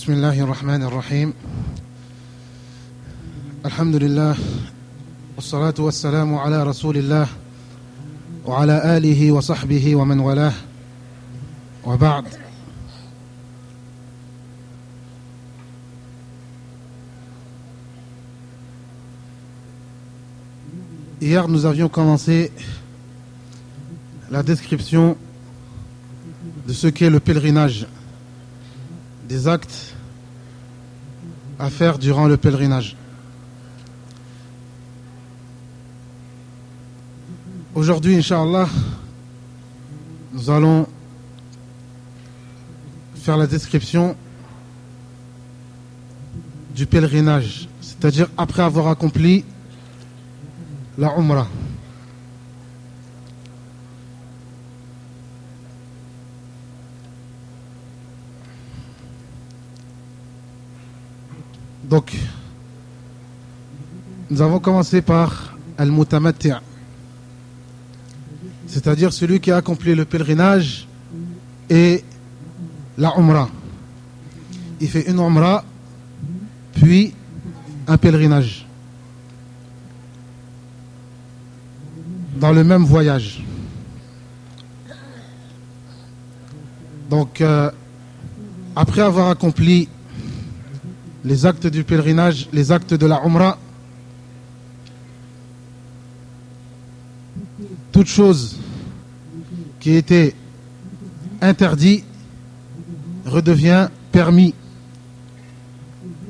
بسم الله الرحمن الرحيم. الحمد لله والصلاة والسلام على رسول الله وعلى آله وصحبه ومن والاه. وبعد. Hier, nous avions commencé la description de ce qu'est le pèlerinage, des actes à faire durant le pèlerinage. Aujourd'hui, Inch'Allah, nous allons faire la description du pèlerinage, c'est-à-dire après avoir accompli la Umrah. Donc, nous avons commencé par Al-Mutamatti' c'est-à-dire celui qui a accompli le pèlerinage et la Umrah. Il fait une Umrah, puis un pèlerinage. Dans le même voyage. Donc, euh, après avoir accompli les actes du pèlerinage, les actes de la Umrah, toute chose qui était interdit redevient permis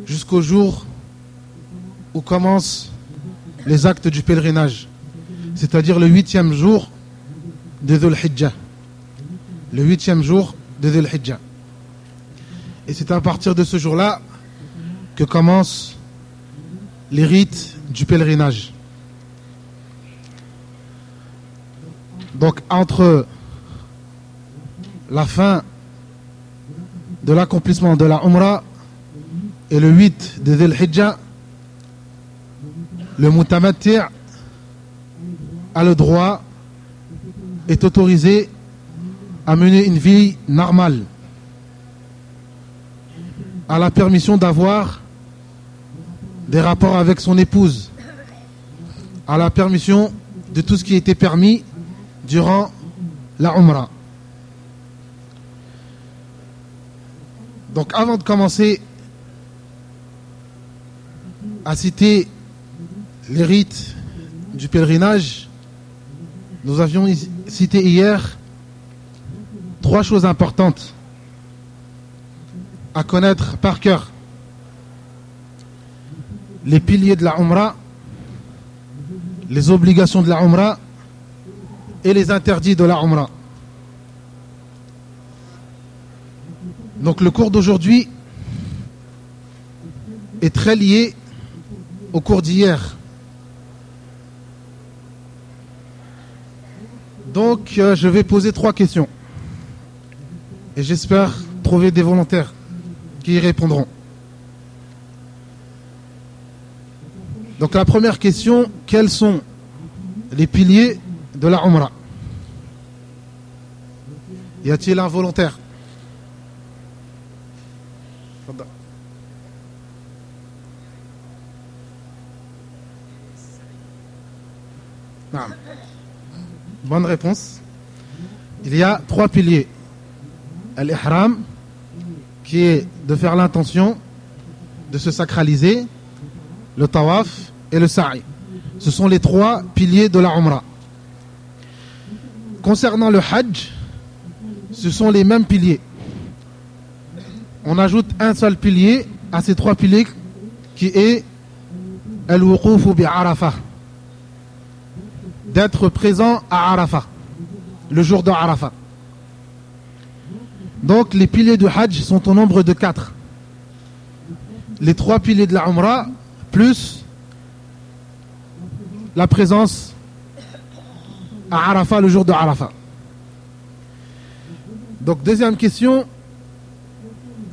jusqu'au jour où commencent les actes du pèlerinage, c'est-à-dire le huitième jour de Dhul Hijjah. Le huitième jour de Dhul Hijjah. Et c'est à partir de ce jour-là que commencent les rites du pèlerinage. Donc entre la fin de l'accomplissement de la Umrah et le 8 de Dhul Hijjah, le Mutamatti' a le droit, est autorisé à mener une vie normale, a la permission d'avoir des rapports avec son épouse, a la permission de tout ce qui était permis durant la Umrah. Donc avant de commencer à citer les rites du pèlerinage, nous avions cité hier trois choses importantes à connaître par cœur. Les piliers de la Umrah, les obligations de la Umrah et les interdits de la Umrah. Donc le cours d'aujourd'hui est très lié au cours d'hier. Donc euh, je vais poser trois questions. Et j'espère trouver des volontaires qui y répondront. Donc la première question, quels sont les piliers de la Umrah? Y a-t-il un volontaire? Bonne réponse. Il y a trois piliers. Al-Ihram, qui est de faire l'intention de se sacraliser, le Tawaf et le Sa'i. Ce sont les trois piliers de la Umrah. Concernant le Hajj, ce sont les mêmes piliers. On ajoute un seul pilier à ces trois piliers qui est Al-Wuquf bi Arafah d'être présent à Arafat, le jour de Arafat. Donc les piliers du Hajj sont au nombre de quatre. Les trois piliers de la Umrah, plus la présence à Arafat le jour de Arafat. Donc deuxième question,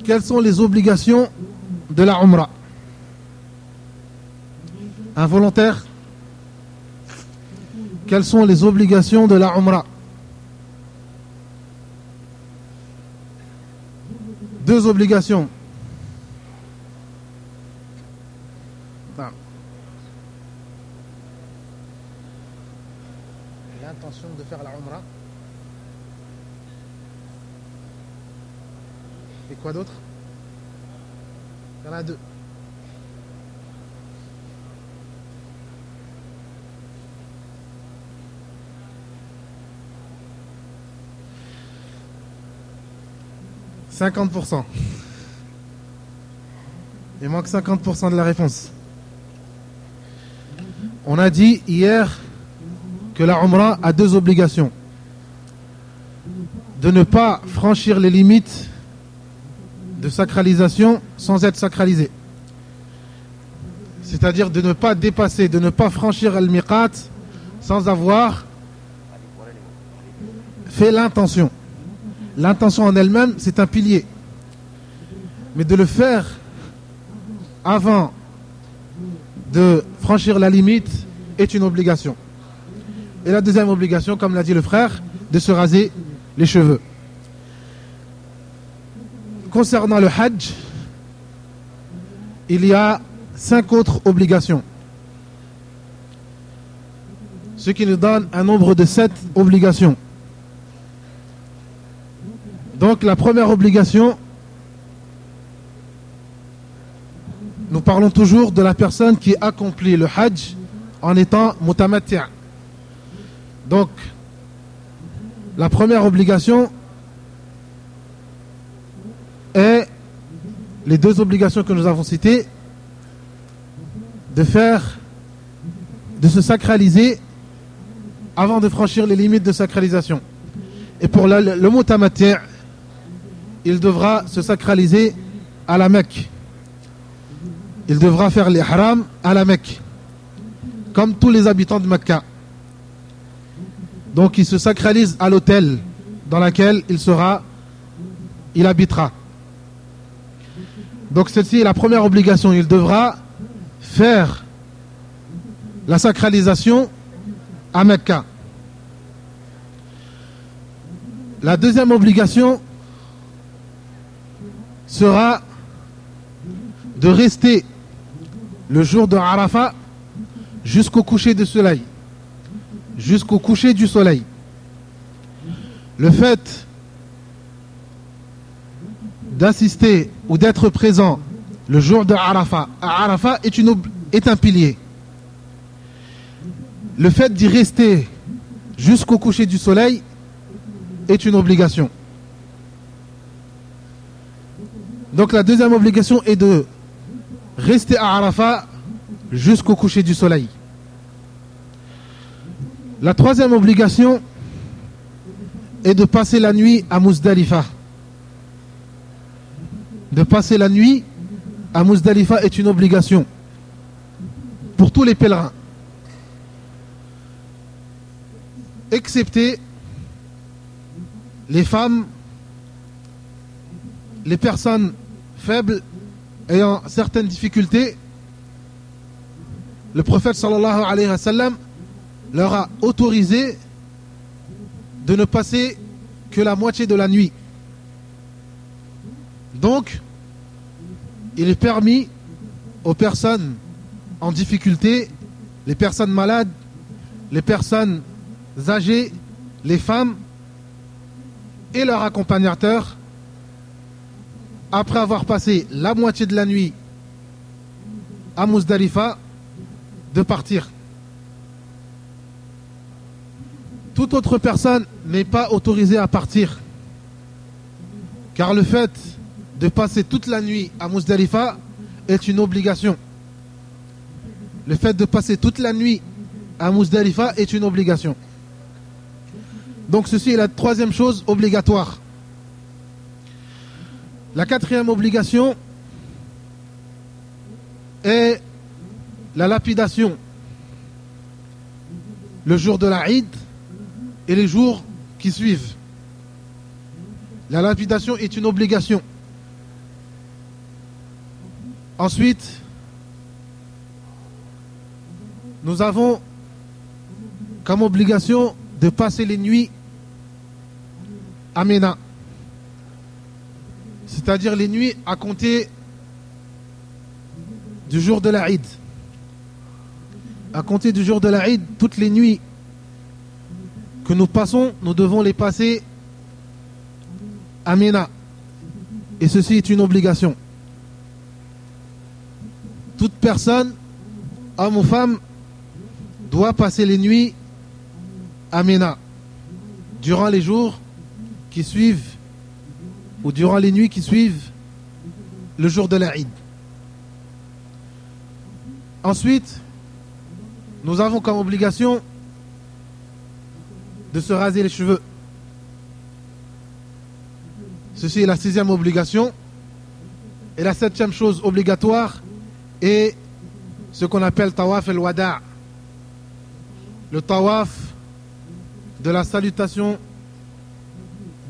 quelles sont les obligations de la Umrah? Un volontaire? Quelles sont les obligations de la Umrah? Deux obligations. l'intention de faire la Umrah. Et quoi d'autre? Il y en a deux. Cinquante pour cent. Il manque 50% de la réponse. On a dit hier que la Umrah a deux obligations. De ne pas franchir les limites de sacralisation sans être sacralisé. C'est-à-dire de ne pas dépasser, de ne pas franchir al-miqat sans avoir fait l'intention. L'intention en elle-même, c'est un pilier. Mais de le faire avant de franchir la limite est une obligation. Et la deuxième obligation, comme l'a dit le frère, de se raser les cheveux. Concernant le Hajj, il y a cinq autres obligations. Ce qui nous donne un nombre de sept obligations. Donc la première obligation, nous parlons toujours de la personne qui accomplit le Hajj en étant mutamati'. Donc, la première obligation est les deux obligations que nous avons citées de faire, de se sacraliser avant de franchir les limites de sacralisation. Et pour le, le il devra se sacraliser à la Mecque. Il devra faire les haram à la Mecque, comme tous les habitants de Mecca. Donc il se sacralise à l'hôtel dans lequel il sera, il habitera. Donc celle-ci est la première obligation. Il devra faire la sacralisation à Mecca. La deuxième obligation sera de rester le jour de Arafat jusqu'au coucher du soleil. Jusqu'au coucher du soleil. Le fait d'assister ou d'être présent le jour de Arafat Arafat est, est un pilier. Le fait d'y rester jusqu'au coucher du soleil est une obligation. Donc la deuxième obligation est de rester à Arafat jusqu'au coucher du soleil. La troisième obligation est de passer la nuit à Muzdalifa. De passer la nuit à Muzdalifa est une obligation pour tous les pèlerins. Excepté les femmes, les personnes faibles ayant certaines difficultés, le prophète sallallahu alayhi wa sallam leur a autorisé de ne passer que la moitié de la nuit. Donc, il est permis aux personnes en difficulté, les personnes malades, les personnes âgées, les femmes et leurs accompagnateurs après avoir passé la moitié de la nuit à Muzdalifa, de partir. Toute autre personne n'est pas autorisée à partir. Car le fait de passer toute la nuit à Muzdalifa est une obligation. Le fait de passer toute la nuit à Muzdalifa est une obligation. Donc ceci est la troisième chose obligatoire. La quatrième obligation est la lapidation le jour de la Eid et les jours qui suivent. La lapidation est une obligation. Ensuite, nous avons comme obligation de passer les nuits à Ména c'est-à-dire les nuits à compter du jour de la Eid. À compter du jour de la Eid, toutes les nuits que nous passons, nous devons les passer à Mina. Et ceci est une obligation. Toute personne, homme ou femme, doit passer les nuits à Ména durant les jours qui suivent ou durant les nuits qui suivent le jour de la Eid. Ensuite, nous avons comme obligation de se raser les cheveux. Ceci est la sixième obligation. Et la septième chose obligatoire est ce qu'on appelle tawaf el-wada. Le tawaf de la salutation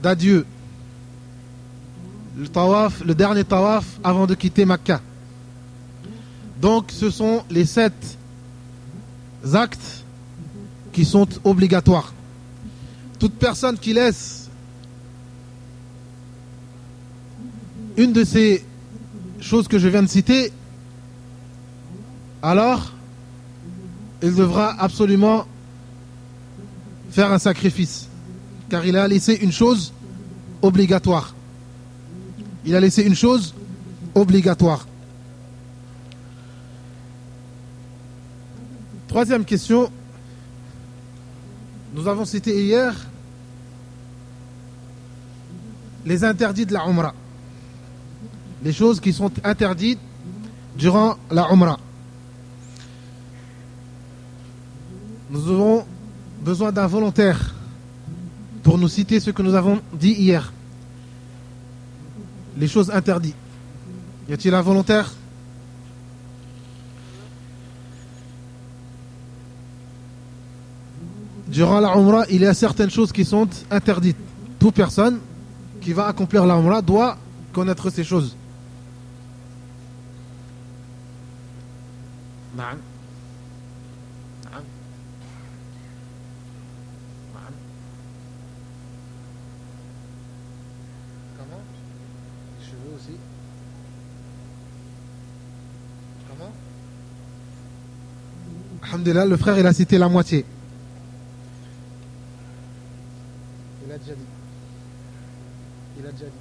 d'adieu. Le tawaf, le dernier tawaf avant de quitter Makkah. Donc ce sont les sept actes qui sont obligatoires. Toute personne qui laisse une de ces choses que je viens de citer, alors il devra absolument faire un sacrifice. Car il a laissé une chose obligatoire. Il a laissé une chose obligatoire. Troisième question. Nous avons cité hier les interdits de la Umrah. Les choses qui sont interdites durant la Umrah. Nous avons besoin d'un volontaire pour nous citer ce que nous avons dit hier. Les choses interdites. Y a-t-il un volontaire? Durant la Umrah, il y a certaines choses qui sont interdites. Toute personne qui va accomplir la Umrah doit connaître ces choses. Comment? Les cheveux aussi. Comment? Alhamdulillah, le frère il a cité la moitié. déjà dit. Il a déjà dit.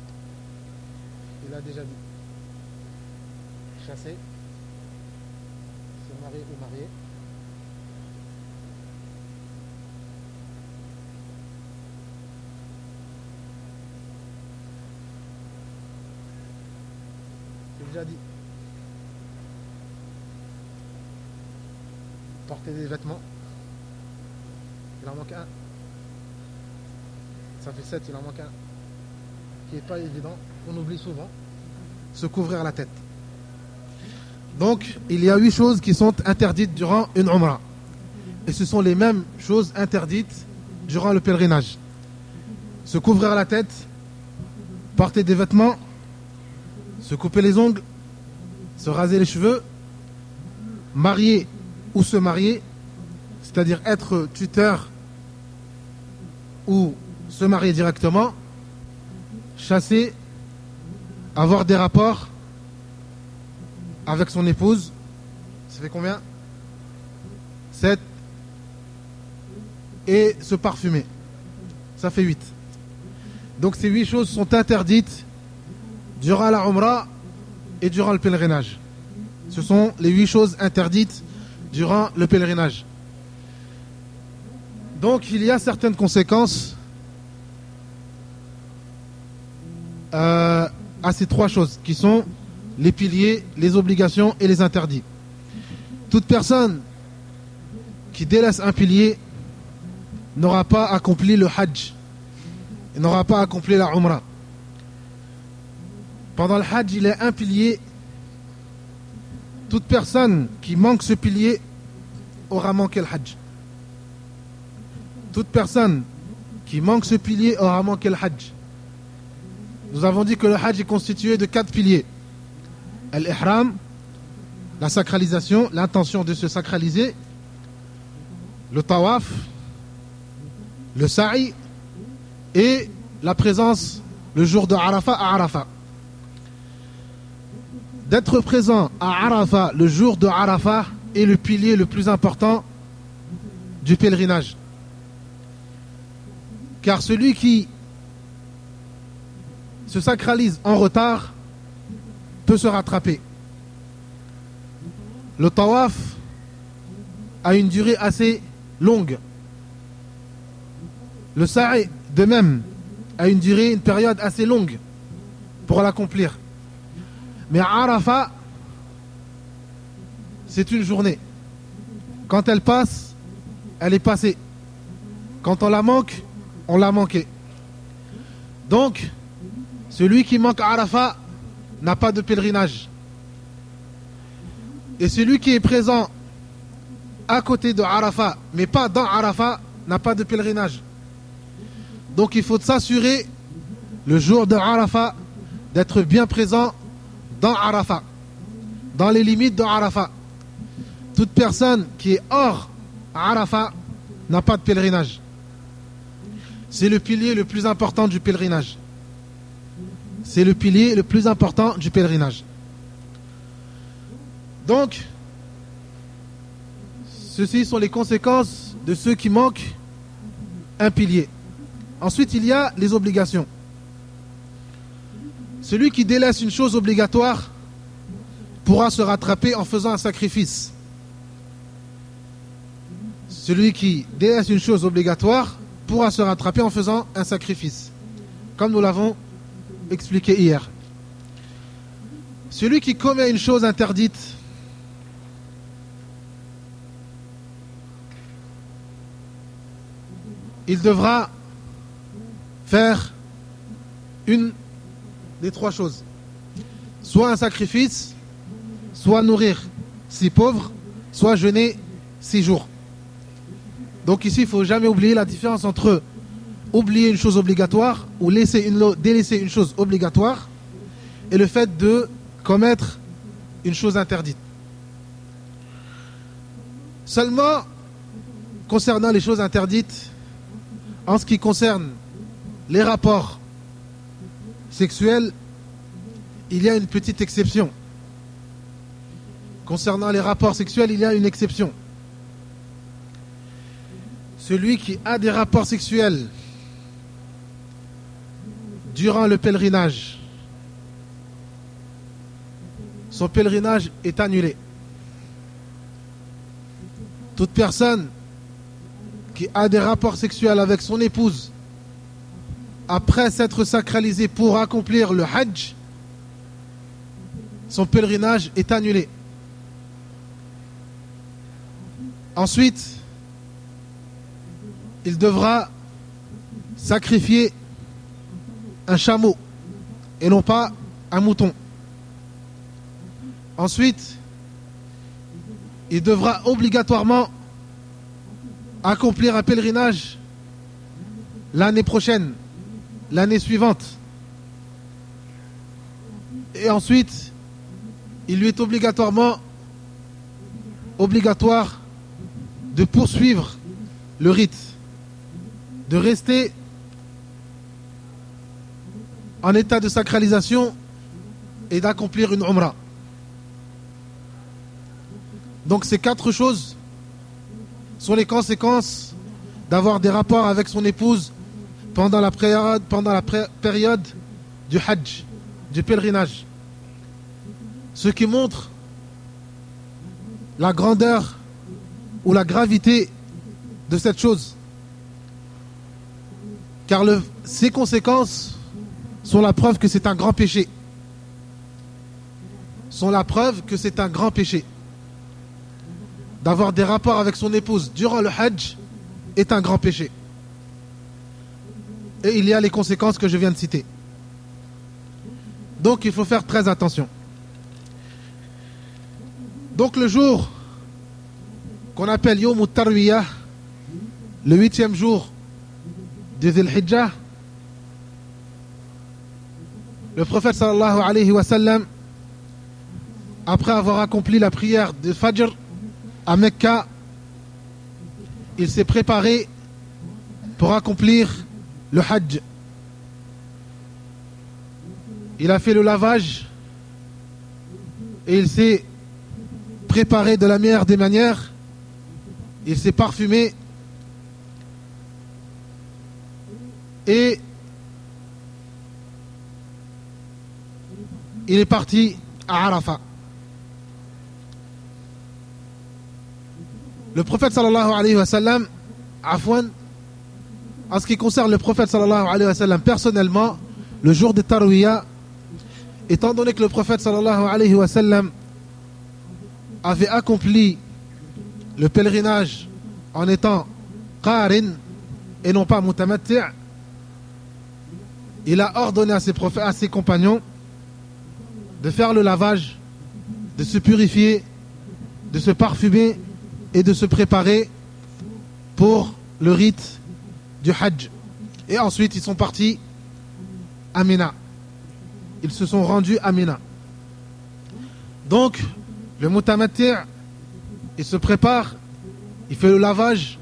Il a déjà dit. Chasser, se marier ou marier. J'ai déjà dit. Porter des vêtements. Il en manque un. Ça fait 7, il en manque un. Qui n'est pas évident, on oublie souvent. Se couvrir la tête. Donc, il y a huit choses qui sont interdites durant une Umrah. Et ce sont les mêmes choses interdites durant le pèlerinage. Se couvrir la tête, porter des vêtements, se couper les ongles, se raser les cheveux, marier ou se marier, c'est-à-dire être tuteur ou se marier directement, chasser, avoir des rapports avec son épouse. Ça fait combien? 7. Et se parfumer. Ça fait 8. Donc ces 8 choses sont interdites durant la Umrah et durant le pèlerinage. Ce sont les 8 choses interdites durant le pèlerinage. Donc il y a certaines conséquences à ces trois choses qui sont les piliers, les obligations et les interdits. Toute personne qui délaisse un pilier n'aura pas accompli le hajj, n'aura pas accompli la umrah. Pendant le hajj, il est un pilier. Toute personne qui manque ce pilier aura manqué le hajj. Toute personne qui manque ce pilier aura manqué le hajj. Nous avons dit que le Hajj est constitué de quatre piliers. Al-Ihram, la sacralisation, l'intention de se sacraliser, le Tawaf, le Sa'i et la présence le jour de Arafat à Arafat. D'être présent à Arafat le jour de Arafat est le pilier le plus important du pèlerinage. Car celui qui se sacralise en retard peut se rattraper. Le tawaf a une durée assez longue. Le sa'i, de même, a une durée, une période assez longue pour l'accomplir. Mais Arafat, c'est une journée. Quand elle passe, elle est passée. Quand on la manque, on l'a manqué. Donc, celui qui manque Arafat n'a pas de pèlerinage. Et celui qui est présent à côté de Arafat, mais pas dans Arafat, n'a pas de pèlerinage. Donc il faut s'assurer, le jour de Arafat, d'être bien présent dans Arafat, dans les limites de Arafat. Toute personne qui est hors Arafat n'a pas de pèlerinage. C'est le pilier le plus important du pèlerinage. C'est le pilier le plus important du pèlerinage. Donc, ceci sont les conséquences de ceux qui manquent un pilier. Ensuite, il y a les obligations. Celui qui délaisse une chose obligatoire pourra se rattraper en faisant un sacrifice. Celui qui délaisse une chose obligatoire pourra se rattraper en faisant un sacrifice, comme nous l'avons expliqué hier. Celui qui commet une chose interdite, il devra faire une des trois choses. Soit un sacrifice, soit nourrir six pauvres, soit jeûner six jours. Donc ici, il ne faut jamais oublier la différence entre oublier une chose obligatoire ou laisser délaisser une chose obligatoire et le fait de commettre une chose interdite. Seulement, concernant les choses interdites, en ce qui concerne les rapports sexuels, il y a une petite exception. Concernant les rapports sexuels, il y a une exception. Celui qui a des rapports sexuels durant le pèlerinage, son pèlerinage est annulé. Toute personne qui a des rapports sexuels avec son épouse après s'être sacralisé pour accomplir le Hajj, son pèlerinage est annulé. Ensuite, il devra sacrifier un chameau et non pas un mouton. Ensuite, il devra obligatoirement accomplir un pèlerinage l'année prochaine l'année suivante. Et ensuite, il lui est obligatoirement obligatoire de poursuivre le rite, de rester en état de sacralisation et d'accomplir une umrah. Donc ces quatre choses sont les conséquences d'avoir des rapports avec son épouse pendant la période, du Hajj, du pèlerinage. Ce qui montre la grandeur ou la gravité de cette chose. Car le, ses conséquences sont la preuve que c'est un grand péché. Sont la preuve que c'est un grand péché. D'avoir des rapports avec son épouse durant le Hajj est un grand péché et il y a les conséquences que je viens de citer. Donc il faut faire très attention. Donc le jour qu'on appelle Yom Tarwiyah, le huitième jour de Dhul le prophète sallallahu alayhi wa sallam, après avoir accompli la prière de Fajr à Mecca, il s'est préparé pour accomplir le Hajj. Il a fait le lavage et il s'est préparé de la meilleure des manières. Il s'est parfumé et il est parti à Arafat. Le prophète sallallahu alayhi wa sallam, Afwan, en ce qui concerne le prophète sallallahu alayhi wa sallam, personnellement, le jour de Tarwiyah, étant donné que le prophète sallallahu alayhi wa sallam avait accompli le pèlerinage en étant qarin et non pas mutamatti', il a ordonné à ses, à ses compagnons de faire le lavage, de se purifier, de se parfumer et de se préparer pour le rite du Hajj. Et ensuite, ils sont partis à Mina. Ils se sont rendus à Mina. Donc, le Mutamati', il se prépare, il fait le lavage,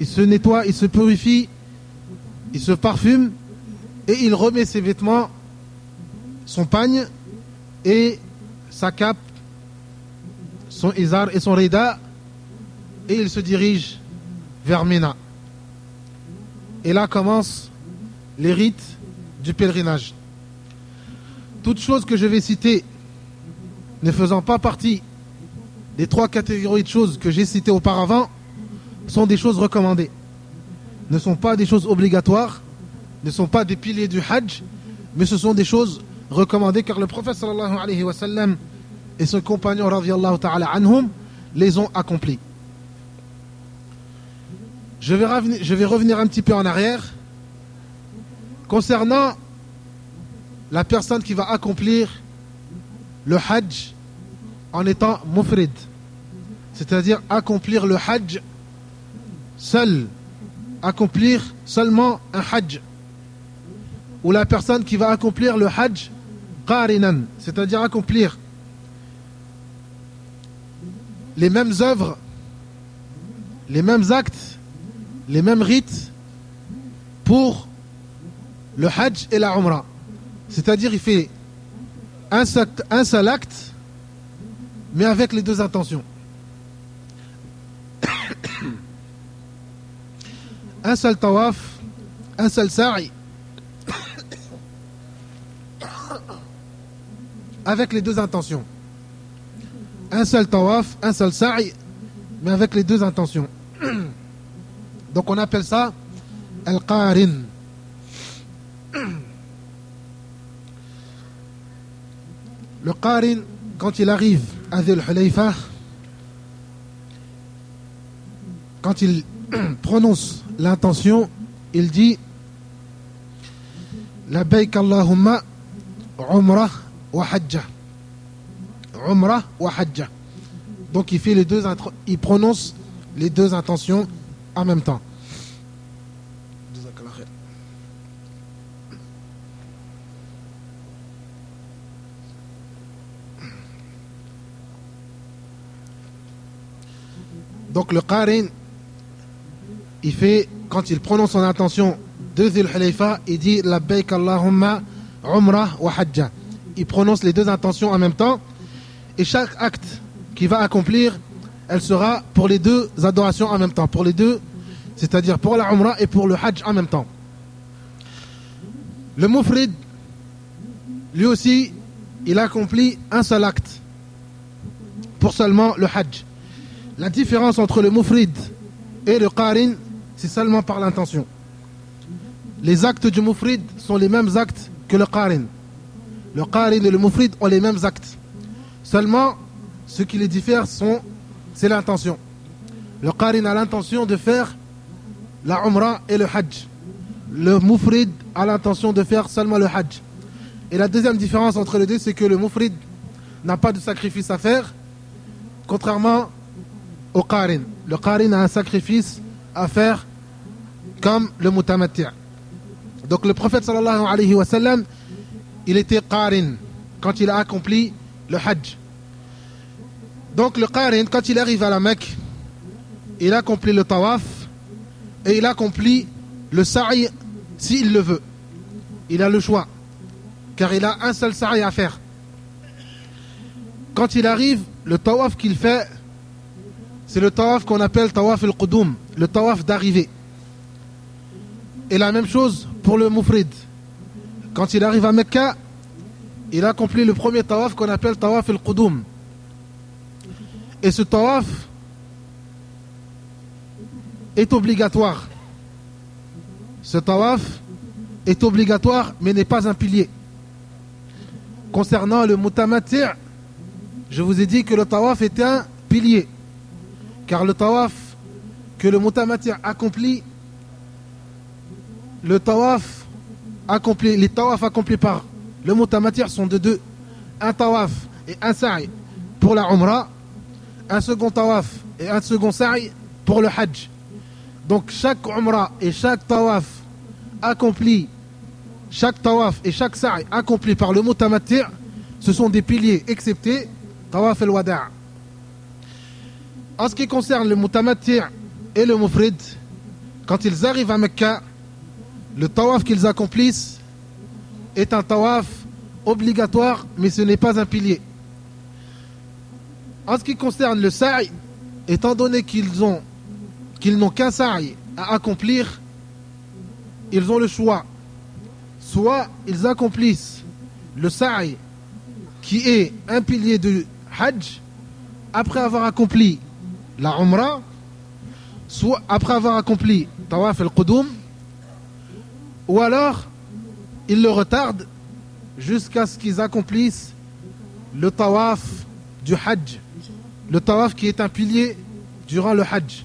il se nettoie, il se purifie, il se parfume et il remet ses vêtements, son pagne et sa cape, son izar et son rida et il se dirige vers Mina. Et là commencent les rites du pèlerinage. Toutes choses que je vais citer ne faisant pas partie des trois catégories de choses que j'ai citées auparavant sont des choses recommandées. Ne sont pas des choses obligatoires, ne sont pas des piliers du Hajj, mais ce sont des choses recommandées car le prophète sallallahu alayhi wa et son compagnon radiallahu ta'ala anhum les ont accomplis. Je vais, revenir, je vais revenir un petit peu en arrière concernant la personne qui va accomplir le Hajj en étant mufrid, c'est-à-dire accomplir le Hajj seul, accomplir seulement un Hajj, ou la personne qui va accomplir le Hajj c'est-à-dire accomplir les mêmes œuvres, les mêmes actes les mêmes rites pour le Hajj et la Umrah. C'est-à-dire, il fait un seul, un seul acte, mais avec les deux intentions. un seul tawaf, un seul sa'i, avec les deux intentions. Un seul tawaf, un seul sa'i, mais avec les deux intentions. Donc on appelle ça Al-Qarin. Le Qarin, quand il arrive à Dhul Hulayfa, quand il prononce l'intention, il dit La Allahumma Umrah wa Hajja. Umrah wa Hajja. Donc il fait les deux il prononce les deux intentions en même temps. Donc le Qarin, il fait, quand il prononce son intention de Zil il dit la Labbaik Allahumma Umrah wa Hajja. Il prononce les deux intentions en même temps. Et chaque acte qu'il va accomplir, elle sera pour les deux adorations en même temps, pour les deux, c'est-à-dire pour la Umrah et pour le Hajj en même temps. Le Mufrid, lui aussi, il accomplit un seul acte pour seulement le Hajj. La différence entre le Mufrid et le Qarin, c'est seulement par l'intention. Les actes du Mufrid sont les mêmes actes que le Qarin. Le Qarin et le Mufrid ont les mêmes actes. Seulement, ce qui les diffère sont c'est l'intention. Le Qarin a l'intention de faire la Umrah et le Hajj. Le Mufrid a l'intention de faire seulement le Hajj. Et la deuxième différence entre les deux, c'est que le Mufrid n'a pas de sacrifice à faire, contrairement au Qarin. Le Qarin a un sacrifice à faire comme le Mutamati'. Donc le prophète sallallahu alayhi wa sallam, il était Qarin quand il a accompli le Hajj. Donc le Qarin, quand il arrive à la Mecque, il accomplit le tawaf et il accomplit le sa'i s'il le veut. Il a le choix, car il a un seul sa'i à faire. Quand il arrive, le tawaf qu'il fait, c'est le tawaf qu'on appelle tawaf al-qudum, le tawaf d'arrivée. Et la même chose pour le mufrid. Quand il arrive à Mecca, il accomplit le premier tawaf qu'on appelle tawaf el-Qudum. Et ce tawaf est obligatoire. Ce tawaf est obligatoire mais n'est pas un pilier. Concernant le mutamati', je vous ai dit que le tawaf est un pilier. Car le tawaf que le mutamati' accomplit, le tawaf accompli, les tawafs accomplis par le mutamati' sont de deux. Un tawaf et un sa'i pour la umrah, un second tawaf et un second sa'i pour le hajj. Donc chaque umrah et chaque tawaf accompli, chaque tawaf et chaque sa'i accompli par le mutamati' ce sont des piliers excepté tawaf el-wada'. En ce qui concerne le mutamati' et le mufrid, quand ils arrivent à Mecca, le tawaf qu'ils accomplissent est un tawaf obligatoire, mais ce n'est pas un pilier. En ce qui concerne le sa'i, étant donné qu'ils ont n'ont qu'un sa'i à accomplir, ils ont le choix. Soit ils accomplissent le sa'i qui est un pilier du hajj après avoir accompli la umrah, soit après avoir accompli tawaf al-qudum, ou alors ils le retardent jusqu'à ce qu'ils accomplissent le tawaf du hajj, le tawaf qui est un pilier durant le hajj.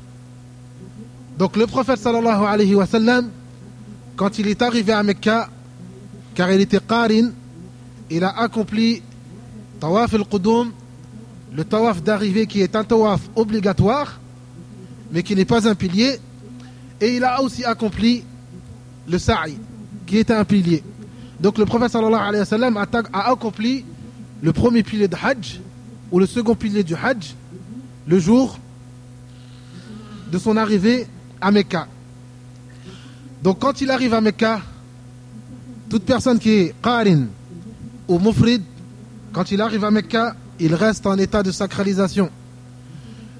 Donc le prophète sallallahu alayhi wa sallam, quand il est arrivé à Mecca, car il était qarin, il a accompli tawaf al-qudum, le tawaf d'arrivée qui est un tawaf obligatoire, mais qui n'est pas un pilier, et il a aussi accompli le sa'i, qui est un pilier. Donc le prophète sallallahu alayhi wa sallam a, a accompli le premier pilier de hajj, ou le second pilier du hajj, le jour de son arrivée à Mecca. Donc quand il arrive à Mecca, toute personne qui est qarin ou mufrid, quand il arrive à Mecca, il reste en état de sacralisation.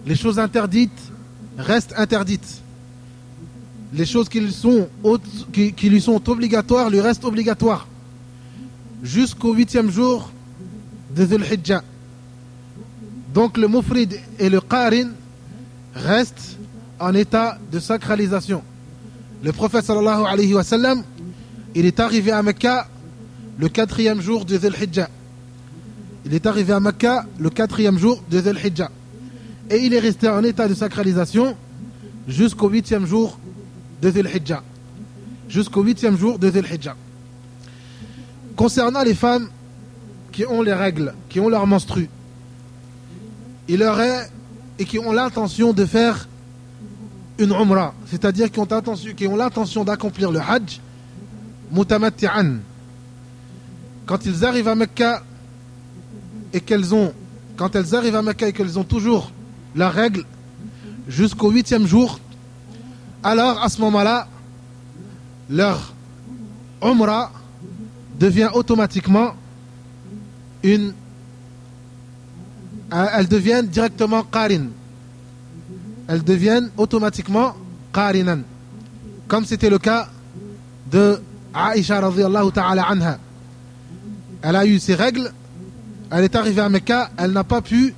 Les choses interdites restent interdites. Les choses qui lui sont, obligatoires lui restent obligatoires. Jusqu'au huitième jour de Dhul Hijjah. Donc le mufrid et le qarin restent en état de sacralisation. Le prophète sallallahu alayhi wa sallam, il est arrivé à Mecca le quatrième jour de Dhul Hijjah. Il est arrivé à Mecca le quatrième jour de Dhul Hijjah. Et il est resté en état de sacralisation jusqu'au huitième jour de Dhul Hijjah. Jusqu'au huitième jour de Dhul Hijjah. Concernant les femmes qui ont les règles, qui ont leur menstru, il leur est et qui ont l'intention de faire une umrah, c'est-à-dire qui ont l'intention qui ont l'intention d'accomplir le hajj mutamatti'an. Quand ils arrivent à Mecca et qu'elles ont quand elles arrivent à Mecca et qu'elles ont toujours la règle jusqu'au huitième jour, alors à ce moment-là, leur umrah devient automatiquement une elles deviennent directement qarin elles deviennent automatiquement qarinan. Comme c'était le cas de Aisha radiallahu ta'ala anha. Elle a eu ses règles, elle est arrivée à Mecca, elle n'a pas pu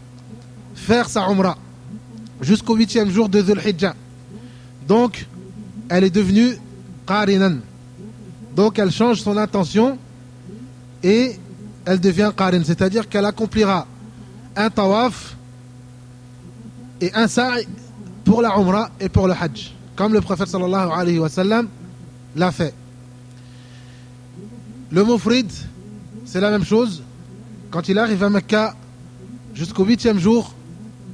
faire sa umrah jusqu'au huitième jour de Dhul Hijjah. Donc, elle est devenue qarinan. Donc, elle change son intention et elle devient qarin, c'est-à-dire qu'elle accomplira un tawaf et un sa'i pour la Umrah et pour le Hajj, comme le prophète sallallahu alayhi wa sallam l'a fait. Le Mufrid, c'est la même chose. Quand il arrive à Mecca, jusqu'au huitième jour,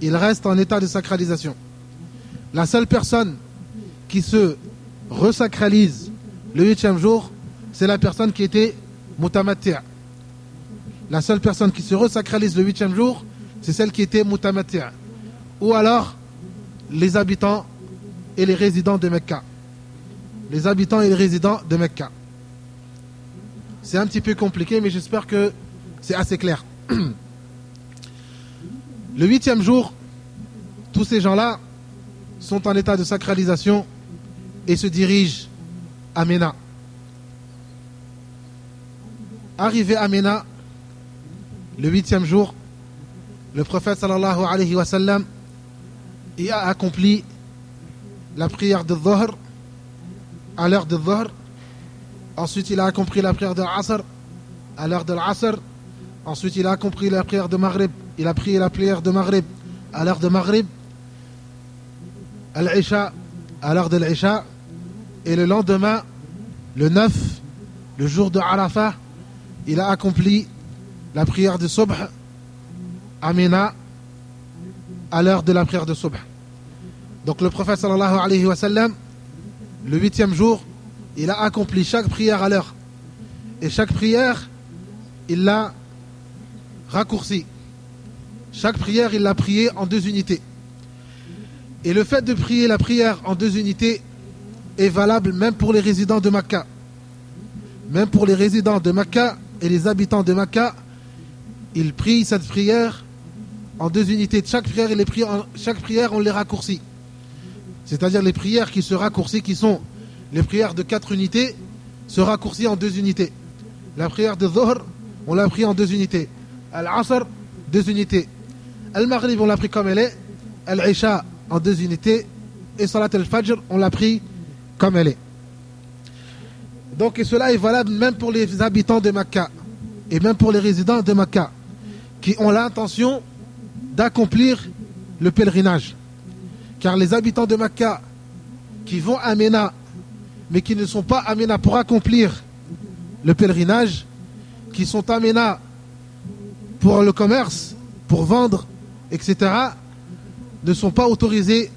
il reste en état de sacralisation. La seule personne qui se resacralise le huitième jour, c'est la personne qui était mutamati'. La seule personne qui se resacralise le huitième jour, c'est celle qui était mutamati'. Ou alors, les habitants et les résidents de Mecca. Les habitants et les résidents de Mecca. C'est un petit peu compliqué, mais j'espère que c'est assez clair. Le huitième jour, tous ces gens-là sont en état de sacralisation et se dirigent à Mena. Arrivé à Mena, le huitième jour, le prophète sallallahu alayhi wa sallam y a accompli la prière de Dhuhr à l'heure de Dhuhr. Ensuite, il a accompli la prière de l'Asr à l'heure de l'Asr. Ensuite, il a accompli la prière de Maghrib. Il a prié la prière de Maghrib à l'heure de Maghrib. Al-Isha à l'heure de l'Isha. Et le lendemain, le 9, le jour de Arafah, il a accompli la prière de Subh à Mina à l'heure de la prière de Subh. Donc le prophète sallallahu alayhi wa sallam, le huitième jour, il a accompli chaque prière à l'heure. Et chaque prière, il l'a raccourci. Chaque prière, il l'a priée en deux unités. Et le fait de prier la prière en deux unités est valable même pour les résidents de Makkah. Même pour les résidents de Makkah et les habitants de Makkah, ils prient cette prière en deux unités. Chaque prière, les chaque prière, on les raccourcit. C'est-à-dire les prières qui se raccourcissent, qui sont les prières de quatre unités, se raccourcissent en deux unités. La prière de Dhuhr, on l'a pris en deux unités. Al-Asr, deux unités. Al-Maghrib, on l'a pris comme elle est. Al-Isha, en deux unités. Et Salat al-Fajr, on l'a pris comme elle est. Donc, cela est valable même pour les habitants de Makkah et même pour les résidents de Makkah qui ont l'intention d'accomplir le pèlerinage. Car les habitants de Makkah qui vont à Mena, mais qui ne sont pas à Mena pour accomplir le pèlerinage, qui sont à Mena pour le commerce, pour vendre, etc., ne sont pas autorisés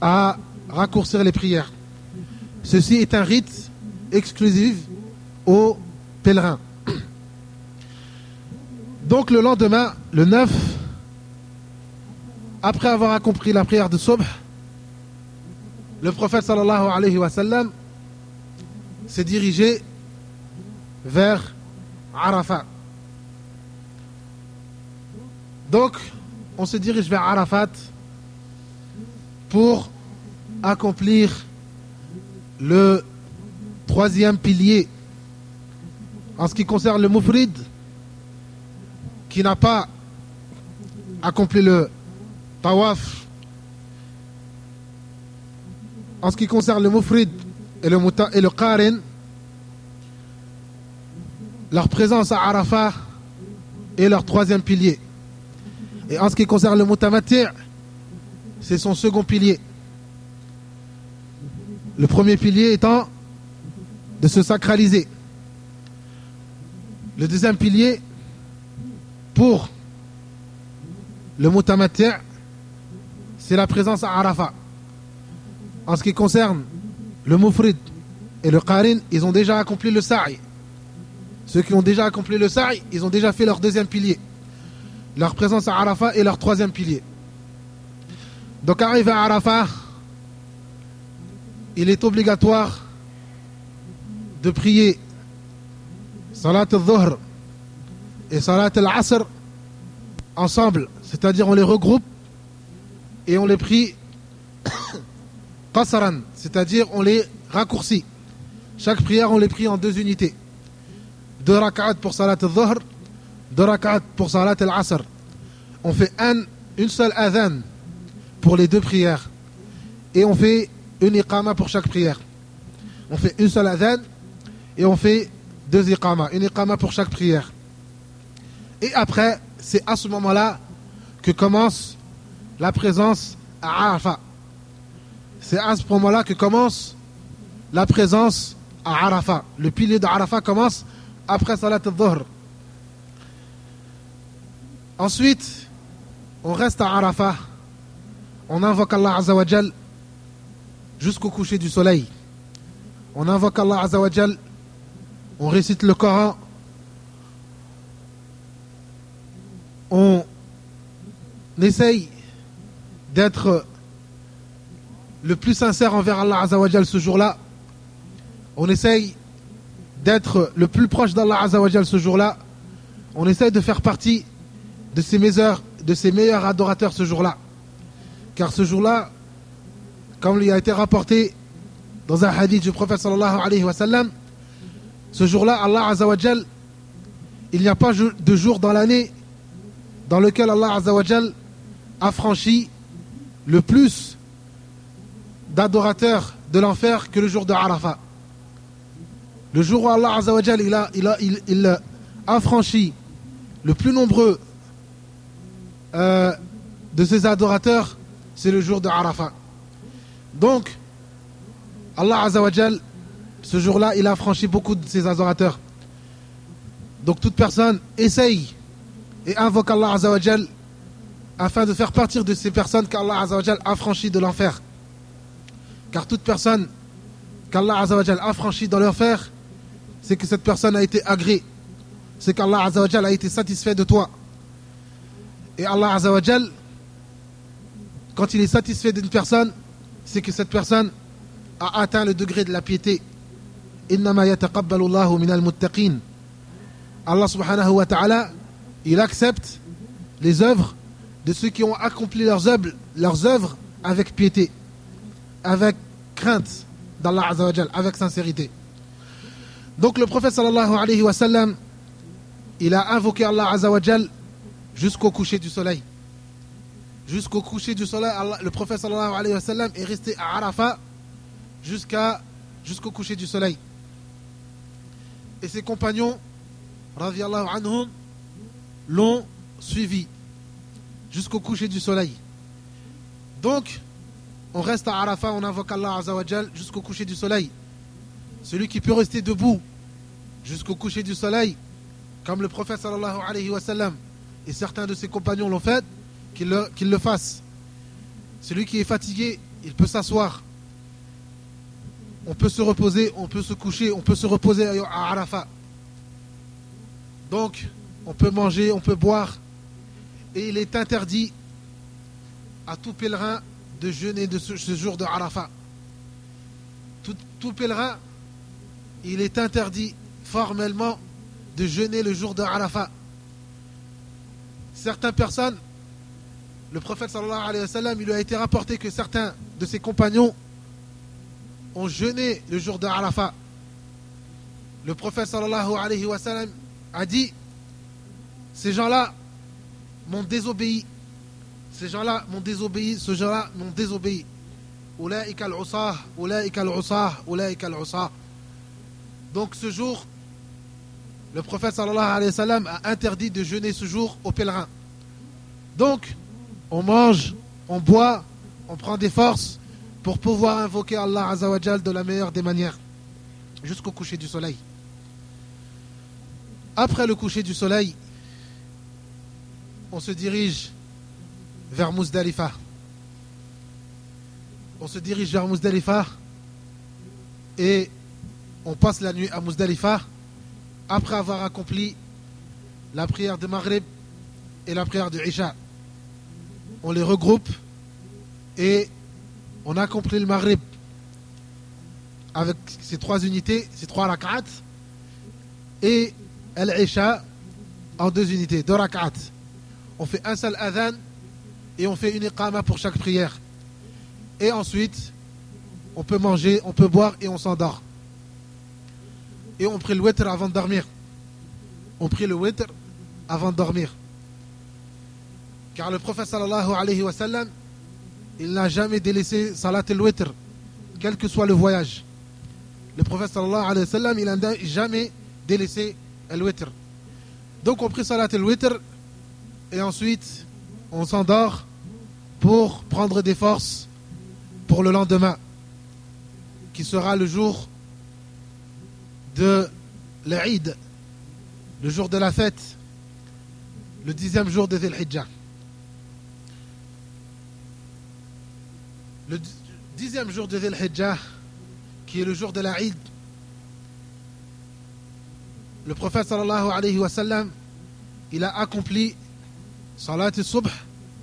à raccourcir les prières. Ceci est un rite exclusif aux pèlerins. Donc le lendemain, le 9, après avoir accompli la prière de Subh, le prophète sallallahu alayhi wa sallam s'est dirigé vers Arafat. Donc, on se dirige vers Arafat pour accomplir le troisième pilier en ce qui concerne le Moufrid qui n'a pas accompli le tawaf en ce qui concerne le Moufrid et le, et le Qarin leur présence à Arafat est leur troisième pilier. Et en ce qui concerne le Mutamati', c'est son second pilier. Le premier pilier étant de se sacraliser. Le deuxième pilier, pour le Mutamati', c'est la présence à Arafat. En ce qui concerne le Mufrid et le Qarin, ils ont déjà accompli le Sa'i. Ceux qui ont déjà accompli le sa'i, ils ont déjà fait leur deuxième pilier. Leur présence à Arafat est leur troisième pilier. Donc arrivé à Arafat, il est obligatoire de prier Salat al-Dhuhr et Salat al-Asr ensemble. C'est-à-dire on les regroupe et on les prie Qasran, c'est-à-dire on les raccourcit. Chaque prière on les prie en deux unités deux rak'at pour salat al-dhuhr, deux rak'at pour salat al-asr. On fait un, une seule adhan pour les deux prières. Et on fait une iqama pour chaque prière. On fait une seule et on fait deux iqama, une iqama pour chaque prière. Et après, c'est à ce moment-là que commence la présence à Arafat. C'est à ce moment-là que commence la présence à Arafat. Le pilier d'Arafat commence après Salat al-Dhuhr. Ensuite, on reste à Arafah. On invoque Allah Azzawajal jusqu'au coucher du soleil. On invoque Allah Azzawajal. On récite le Coran. On essaye d'être le plus sincère envers Allah Azzawajal ce jour-là. On essaye d'être le plus proche d'Allah Azzawajal ce jour-là, on essaie de faire partie de ses meilleurs, de ses meilleurs adorateurs ce jour-là. Car ce jour-là, comme il a été rapporté dans un hadith du prophète sallallahu alayhi wa sallam, ce jour-là, Allah Azzawajal, il n'y a pas de jour dans l'année dans lequel Allah Azzawajal a franchi le plus d'adorateurs de l'enfer que le jour de Arafat. Le jour où Allah Azzawajal il a, il a, il, a franchi le plus nombreux euh, de ses adorateurs, c'est le jour de Arafat. Donc, Allah Azzawajal, ce jour-là, il a franchi beaucoup de ses adorateurs. Donc toute personne essaye et invoque Allah Azzawajal afin de faire partir de ces personnes qu'Allah Azzawajal a franchies de l'enfer. Car toute personne qu'Allah Azzawajal a franchie dans l'enfer, c'est que cette personne a été agréée. C'est qu'Allah Azzawajal a été satisfait de toi. Et Allah Azzawajal, quand il est satisfait d'une personne, c'est que cette personne a atteint le degré de la piété. Allah subhanahu wa ta'ala, il accepte les œuvres de ceux qui ont accompli leurs œuvres, avec piété, avec crainte d'Allah Azzawajal, avec sincérité. Donc le prophète sallallahu alayhi wa sallam, il a invoqué Allah Azzawajal jusqu'au coucher du soleil. Jusqu'au coucher du soleil, le prophète est resté à Arafat jusqu'au coucher du soleil. Et ses compagnons, anhum, l'ont suivi jusqu'au coucher du soleil. Donc, on reste à Arafat, on invoque Allah Azzawajal jusqu'au coucher du soleil. Celui qui peut rester debout jusqu'au coucher du soleil, comme le prophète sallallahu et certains de ses compagnons l'ont fait, qu'il le, fasse. Celui qui est fatigué, il peut s'asseoir. On peut se reposer, on peut se coucher, on peut se reposer à Arafat. Donc, on peut manger, on peut boire. Et il est interdit à tout pèlerin de jeûner ce, jour de Arafat. Tout, pèlerin, il est interdit formellement de jeûner le jour de Arafat. Certaines personnes, le prophète sallallahu alayhi wa sallam, il lui a été rapporté que certains de ses compagnons ont jeûné le jour de Arafat. Le prophète sallallahu alayhi wa sallam a dit Ces gens-là m'ont désobéi. Ces gens-là m'ont désobéi. Ces gens-là m'ont désobéi. Donc ce jour, le prophète sallallahu alayhi wa sallam a interdit de jeûner ce jour aux pèlerins. Donc, on mange, on boit, on prend des forces pour pouvoir invoquer Allah Azawajal de la meilleure des manières jusqu'au coucher du soleil. Après le coucher du soleil, on se dirige vers Mousdalifa. On se dirige vers Mousdalifa et on passe la nuit à Mousdalifa après avoir accompli la prière de Maghrib et la prière de Isha. On les regroupe et on accomplit le Maghrib avec ces trois unités, ces trois rak'at et Al-Isha en deux unités, deux rak'at. On fait un seul adhan et on fait une iqama pour chaque prière. Et ensuite, on peut manger, on peut boire et on s'endort. Et on prie le witr avant de dormir. On prie le witr avant de dormir. Car le prophète sallallahu alayhi wa sallam, il n'a jamais délaissé salat al-witr, quel que soit le voyage. Le prophète sallallahu alayhi wa sallam, il n'a jamais délaissé al-witr. Donc on prie salat al-witr et ensuite on s'endort pour prendre des forces pour le lendemain, qui sera le jour de l'Eid, le jour de la fête, le dixième jour de Dhul Hijjah. Le dixième jour de Dhul Hijjah, qui est le jour de l'Eid, le prophète sallallahu alayhi wa sallam, il a accompli salat al-subh,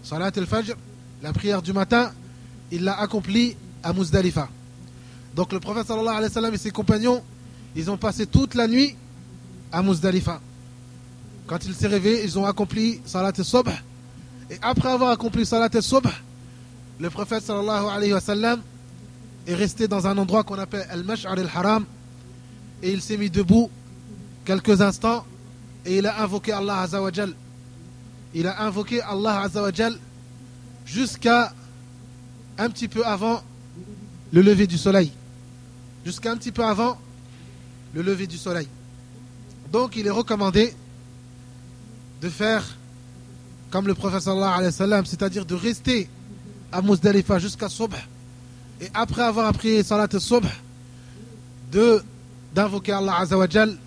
salat al-fajr, la prière du matin, il l'a accompli à Muzdalifa. Donc le prophète sallallahu alayhi wa sallam et ses compagnons, ils ont passé toute la nuit à Muzdalifa. Quand il s'est réveillé, ils ont accompli salat al-subh. Et après avoir accompli salat al-subh, le prophète sallallahu alayhi wa est resté dans un endroit qu'on appelle al-mash'ar al-haram et il s'est mis debout quelques instants et il a invoqué Allah Azawajal. il a invoqué Allah Azzawajal jusqu'à un petit peu avant le lever du soleil. Jusqu'à un petit peu avant le lever du soleil. Donc il est recommandé de faire comme le professeur sallallahu c'est-à-dire de rester à Muzdalifa jusqu'à Subh et après avoir appris Salat al-Subh de d'invoquer Allah Azzawajal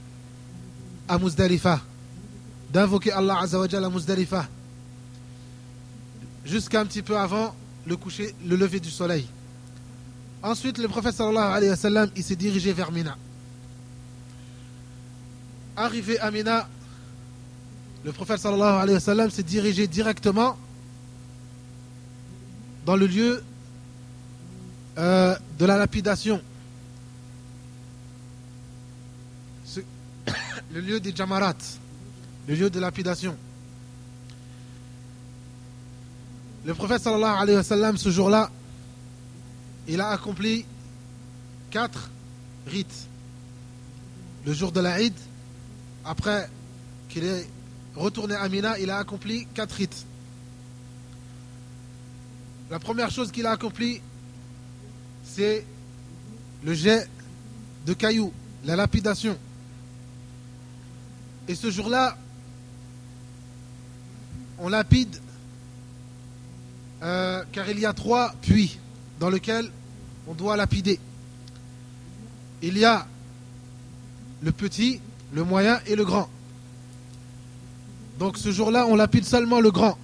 à Muzdalifa d'invoquer Allah Azzawajal à Muzdalifa jusqu'à un petit peu avant le coucher le lever du soleil. Ensuite le prophète sallallahu alayhi wa sallam il s'est dirigé vers Mina. Arrivé à Mina le prophète sallallahu alayhi wa sallam s'est dirigé directement dans le lieu euh, de la lapidation. le lieu des Jamarat, le lieu de lapidation. Le prophète sallallahu alayhi wa sallam, ce jour-là, il a accompli quatre rites. Le jour de la Eid, après qu'il ait retourné à Mina, il a accompli quatre rites. La première chose qu'il a accompli, c'est le jet de cailloux, la lapidation. Et ce jour-là, on lapide euh, car il y a trois puits dans lesquels on doit lapider. Il y a le petit, le moyen et le grand. Donc ce jour-là, on lapide seulement le grand.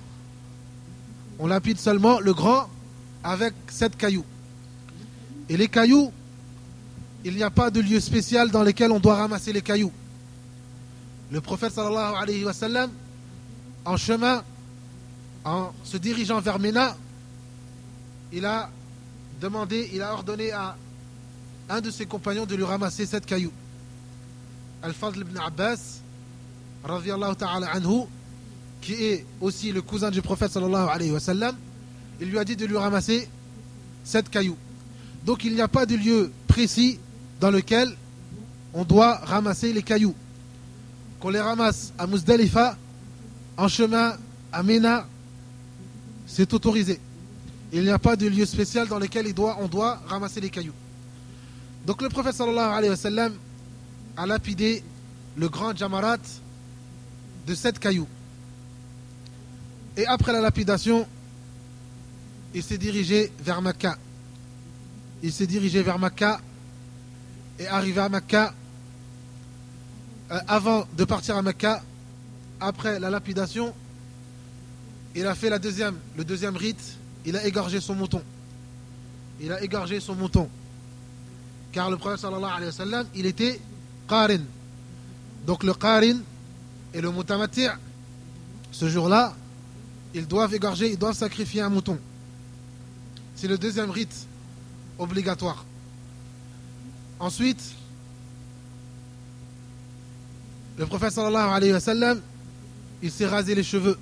On lapide seulement le grand avec sept cailloux. Et les cailloux, il n'y a pas de lieu spécial dans lequel on doit ramasser les cailloux. Le prophète sallallahu alayhi wa sallam, en chemin, en se dirigeant vers Ména, il a demandé, il a ordonné à un de ses compagnons de lui ramasser sept cailloux. Al-Fadl ibn Abbas, ta'ala anhu, qui est aussi le cousin du prophète sallallahu alayhi wa sallam, il lui a dit de lui ramasser sept cailloux. Donc il n'y a pas de lieu précis dans lequel on doit ramasser les cailloux. Qu'on les ramasse à Muzdalifa, en chemin à Mena, c'est autorisé. Il n'y a pas de lieu spécial dans lequel on doit ramasser les cailloux. Donc le prophète sallallahu alayhi wa sallam a lapidé le grand Jamarat de sept cailloux. Et après la lapidation, il s'est dirigé vers Makkah. Il s'est dirigé vers Makkah et arrivé à Makkah, euh, avant de partir à Makkah, après la lapidation, il a fait la deuxième, le deuxième rite, il a égorgé son mouton. Il a égorgé son mouton. Car le prophète sallallahu alayhi wa sallam, il était qarin. Donc le qarin et le mutamatir, ce jour-là, ils doivent égorger, ils doivent sacrifier un mouton. C'est le deuxième rite obligatoire. Ensuite, le prophète sallallahu alayhi wa sallam, il s'est rasé les cheveux.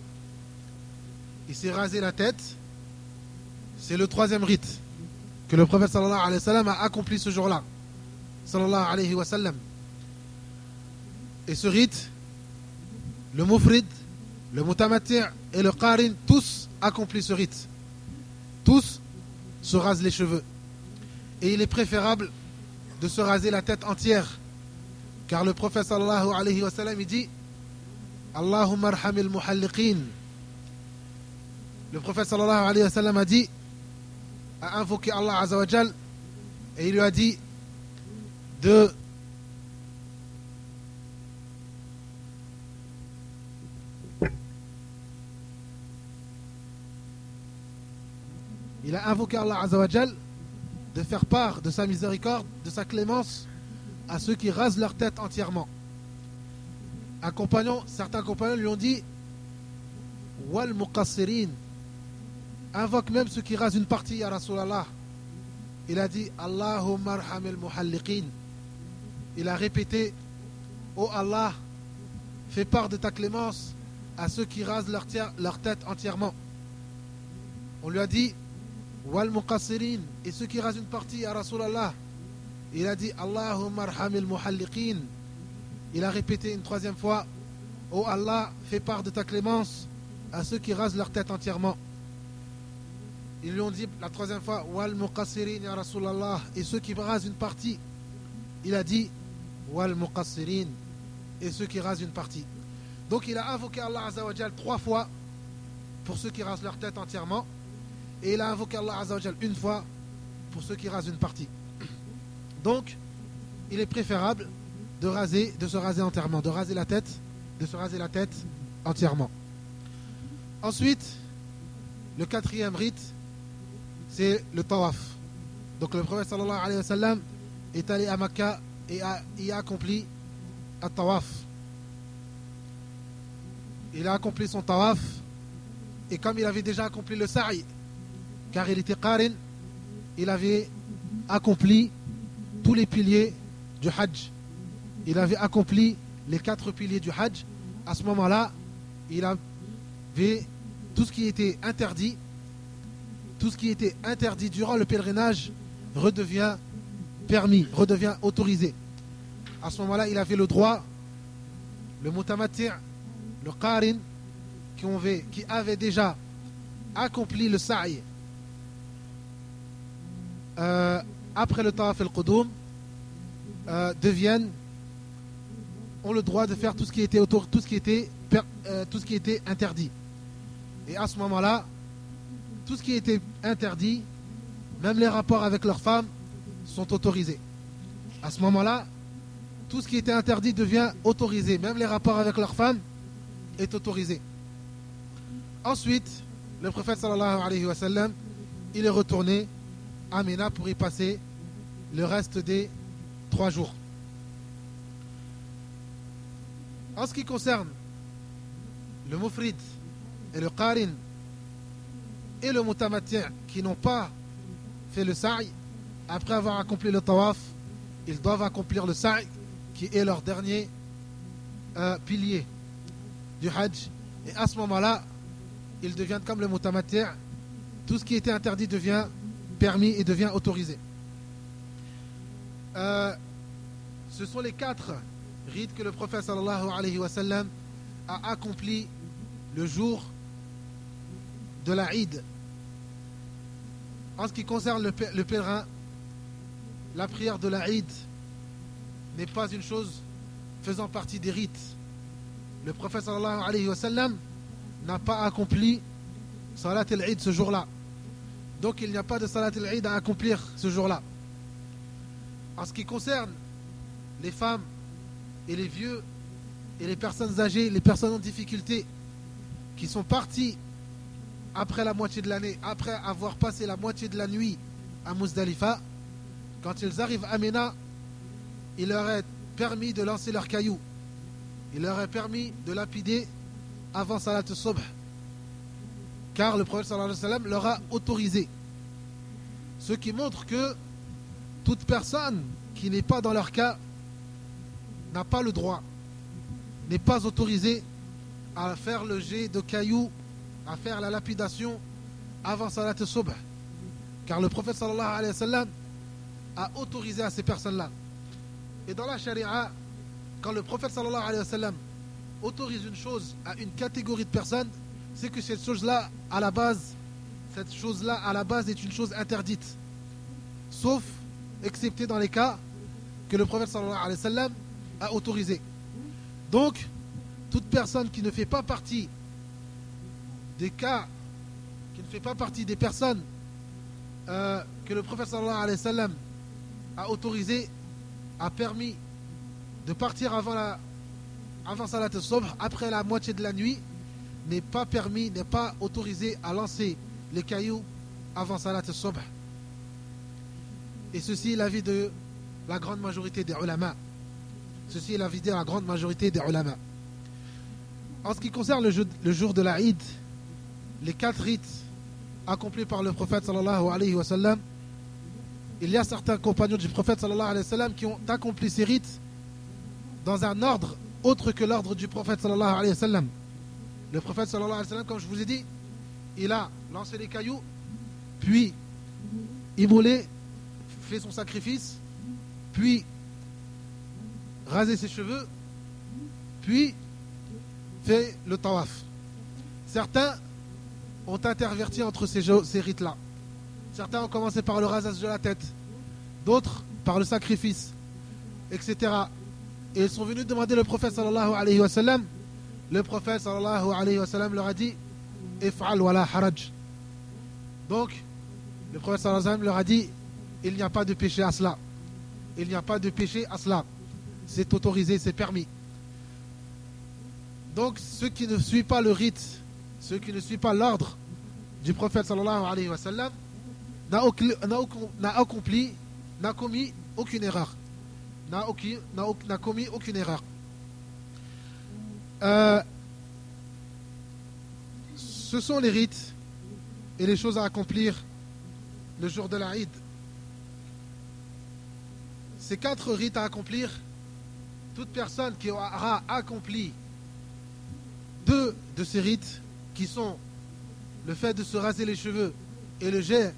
Il s'est rasé la tête. C'est le troisième rite que le prophète sallallahu alayhi wa sallam a accompli ce jour-là. Sallallahu alayhi wa sallam. Et ce rite, le Mufrid, le Mutamati' et le Qarin, tous accomplissent ce rite. Tous se rasent les cheveux. Et il est préférable de se raser la tête entière. Car le prophète sallallahu alayhi wa sallam, il dit Allahumma arhamil muhalliqin. Le prophète sallallahu alayhi wa sallam a dit, a invoqué Allah azawajal, et il lui a dit de il a invoqué Allah Azzawajal de faire part de sa miséricorde, de sa clémence à ceux qui rasent leur tête entièrement. Un certains compagnons lui ont dit Wal muqassirin invoque même ceux qui rasent une partie ya Rasulallah. Il a dit Allahumma arhamil muhalliqin. Il a répété Oh Allah, fais part de ta clémence à ceux qui rasent leur tête entièrement. On lui a dit wal muqassirin et ceux qui rasent une partie Rasulallah. Il a dit Allahumma arhamil muhalliqin. Il a répété une troisième fois Oh Allah, fais part de ta clémence à ceux qui rasent leur tête entièrement. Ils lui ont dit la troisième fois Wal muqassirin ya Rasulallah et ceux qui rasent une partie. Il a dit Wal muqassirin et ceux qui rasent une partie. Donc il a invoqué Allah trois fois pour ceux qui rasent leur tête entièrement. Et il a invoqué Allah Azzawajal une fois pour ceux qui rasent une partie. Donc, il est préférable de raser, de se raser entièrement, de raser la tête, de se raser la tête entièrement. Ensuite, le quatrième rite, c'est le tawaf. Donc le prophète sallallahu alayhi wa sallam est allé à Makkah et a, a accompli un tawaf. Il a accompli son tawaf et comme il avait déjà accompli le sa'i, car il était qarin, il avait accompli tous les piliers du hajj. Il avait accompli les quatre piliers du hajj. À ce moment-là, il avait tout ce qui était interdit tout ce qui était interdit durant le pèlerinage redevient permis, redevient autorisé. À ce moment-là, il avait le droit, le mutamati', le qarin, qui, avait, déjà accompli le sa'i euh, après le tawaf al-qudum, euh, deviennent, ont le droit de faire tout ce qui était, autour, tout ce qui était, euh, tout ce qui était interdit. Et à ce moment-là, tout ce qui était interdit, même les rapports avec leurs femmes, sont autorisés. À ce moment-là, tout ce qui était interdit devient autorisé. Même les rapports avec leurs femmes est autorisé. Ensuite, le prophète sallallahu alayhi wa sallam, il est retourné à Mina pour y passer le reste des trois jours. En ce qui concerne le mufrid et le qarin et le mutamatien qui n'ont pas fait le sa'i, après avoir accompli le tawaf, ils doivent accomplir le sa'i qui est leur dernier euh, pilier du hajj. Et à ce moment-là, ils deviennent comme le mutamatien. Tout ce qui était interdit devient permis et devient autorisé. Euh, ce sont les quatre rites que le prophète sallallahu alayhi wa a accompli le jour de la Eid. En ce qui concerne le, pèlerin, la prière de la Eid n'est pas une chose faisant partie des rites. Le prophète sallallahu alayhi wa sallam n'a pas accompli Salat al-Eid ce jour-là. Donc il n'y a pas de Salat al-Eid à accomplir ce jour-là. En ce qui concerne les femmes et les vieux et les personnes âgées, les personnes en difficulté qui sont partis après la moitié de l'année, après avoir passé la moitié de la nuit à Muzdalifa, quand ils arrivent à Mena, il leur est permis de lancer leurs cailloux. Il leur est permis de lapider avant Salat Subh. Car le prophète alayhi wa sallam leur a autorisé. Ce qui montre que toute personne qui n'est pas dans leur cas n'a pas le droit, n'est pas autorisée à faire le jet de cailloux à faire la lapidation avant Salat Subh. Car le prophète sallallahu alayhi wa sallam a autorisé à ces personnes-là. Et dans la charia, quand le prophète sallallahu alayhi wa sallam autorise une chose à une catégorie de personnes, c'est que cette chose-là, à la base, cette chose-là, à la base, est une chose interdite. Sauf, excepté dans les cas que le prophète sallallahu alayhi wa sallam a autorisé. Donc, toute personne qui ne fait pas partie des cas qui ne fait pas partie des personnes euh, que le prophète sallallahu alayhi wa sallam a autorisé, a permis de partir avant la avant salat al après la moitié de la nuit, n'est pas permis, n'est pas autorisé à lancer les cailloux avant salat al Et ceci est l'avis de la grande majorité des ulama. Ceci est l'avis de la grande majorité des ulama. En ce qui concerne le, le jour de la Eid, les quatre rites accomplis par le prophète sallallahu alayhi wa il y a certains compagnons du prophète sallallahu alayhi wa qui ont accompli ces rites dans un ordre autre que l'ordre du prophète sallallahu alayhi wa. Le prophète sallallahu alayhi wa sallam, comme je vous ai dit, il a lancé les cailloux, puis immolé, fait son sacrifice, puis rasé ses cheveux, puis fait le tawaf. Certains ont interverti entre ces, ces rites-là. Certains ont commencé par le rasage de la tête, d'autres par le sacrifice, etc. Et ils sont venus demander le prophète sallallahu alayhi wa sallam. Le prophète sallallahu alayhi wa sallam leur a dit If'al wala haraj. Donc, le prophète sallallahu alayhi wa sallam leur a dit Il n'y a pas de péché à cela. Il n'y a pas de péché à cela. C'est autorisé, c'est permis. Donc, ceux qui ne suivent pas le rite, ceux qui ne suivent pas l'ordre du prophète sallallahu alayhi wa sallam, n'a accompli, n'a commis aucune erreur. N'a commis aucune erreur. Euh, ce sont les rites et les choses à accomplir le jour de l'Aïd. Ces quatre rites à accomplir, toute personne qui aura accompli deux de ces rites, qui sont le fait de se raser les cheveux et le jet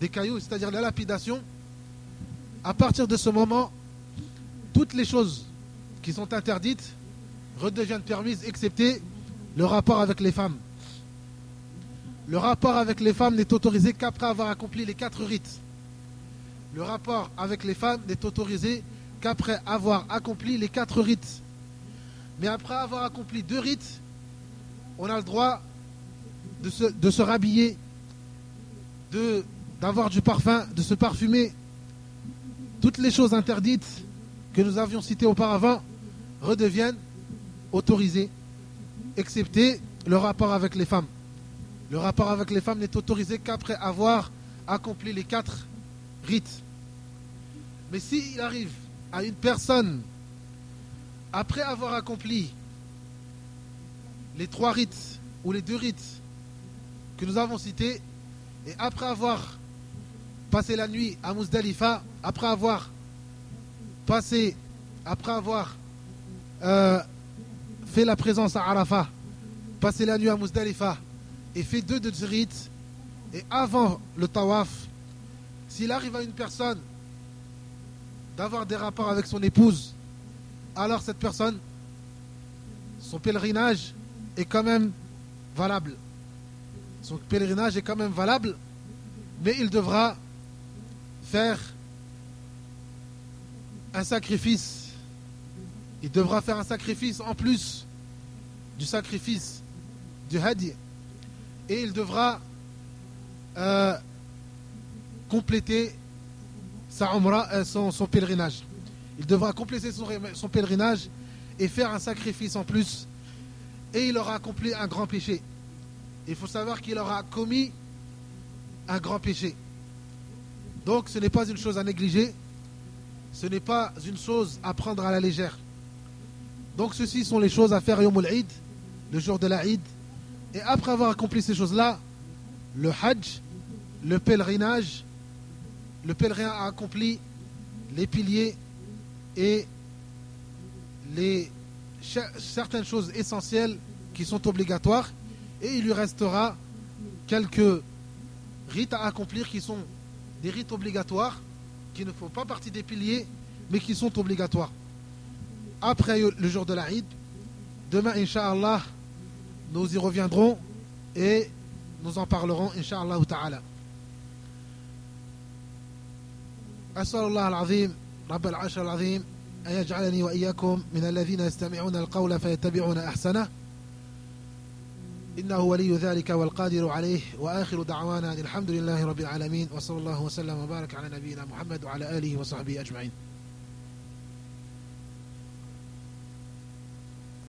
des cailloux, c'est-à-dire la lapidation, à partir de ce moment, toutes les choses qui sont interdites redeviennent permises, excepté le rapport avec les femmes. Le rapport avec les femmes n'est autorisé qu'après avoir accompli les quatre rites. Le rapport avec les femmes n'est autorisé qu'après avoir accompli les quatre rites. Mais après avoir accompli deux rites, on a le droit de se, de se rhabiller, d'avoir du parfum, de se parfumer. Toutes les choses interdites que nous avions citées auparavant redeviennent autorisées, excepté le rapport avec les femmes. Le rapport avec les femmes n'est autorisé qu'après avoir accompli les quatre rites. Mais s'il arrive à une personne, après avoir accompli les trois rites ou les deux rites que nous avons cités, et après avoir passé la nuit à Muzdalifa, après avoir passé, après avoir euh, fait la présence à Arafat, passé la nuit à Muzdalifa et fait deux de ces rites, et avant le tawaf, s'il arrive à une personne d'avoir des rapports avec son épouse, alors cette personne, son pèlerinage est quand même valable. Son pèlerinage est quand même valable, mais il devra faire un sacrifice. Il devra faire un sacrifice en plus du sacrifice du hadi. Et il devra euh, compléter sa euh, son, pèlerinage. Il devra compléter son pèlerinage et faire un sacrifice en plus. Et il aura accompli un grand péché. Il faut savoir qu'il aura commis un grand péché. Donc ce n'est pas une chose à négliger, ce n'est pas une chose à prendre à la légère. Donc ceci sont les choses à faire Yom Eid, le jour de la Eid. Et après avoir accompli ces choses-là, le Hajj, le pèlerinage, le pèlerin a accompli les piliers et certaines choses essentielles qui sont obligatoires. Et il lui restera quelques rites à accomplir qui sont des rites obligatoires qui ne font pas partie des piliers, mais qui sont obligatoires Après le jour de la Eid, demain, Inch'Allah, nous y reviendrons et nous en parlerons, Inch'Allah ta'ala. أسأل الله العظيم رب العرش العظيم أن يجعلني وإياكم من الذين يستمعون القول فيتبعون أحسنه إنه ولي ذلك والقادر عليه وآخر دعوانا الحمد لله رب العالمين وصلى الله وسلم وبارك على نبينا محمد وعلى آله وصحبه أجمعين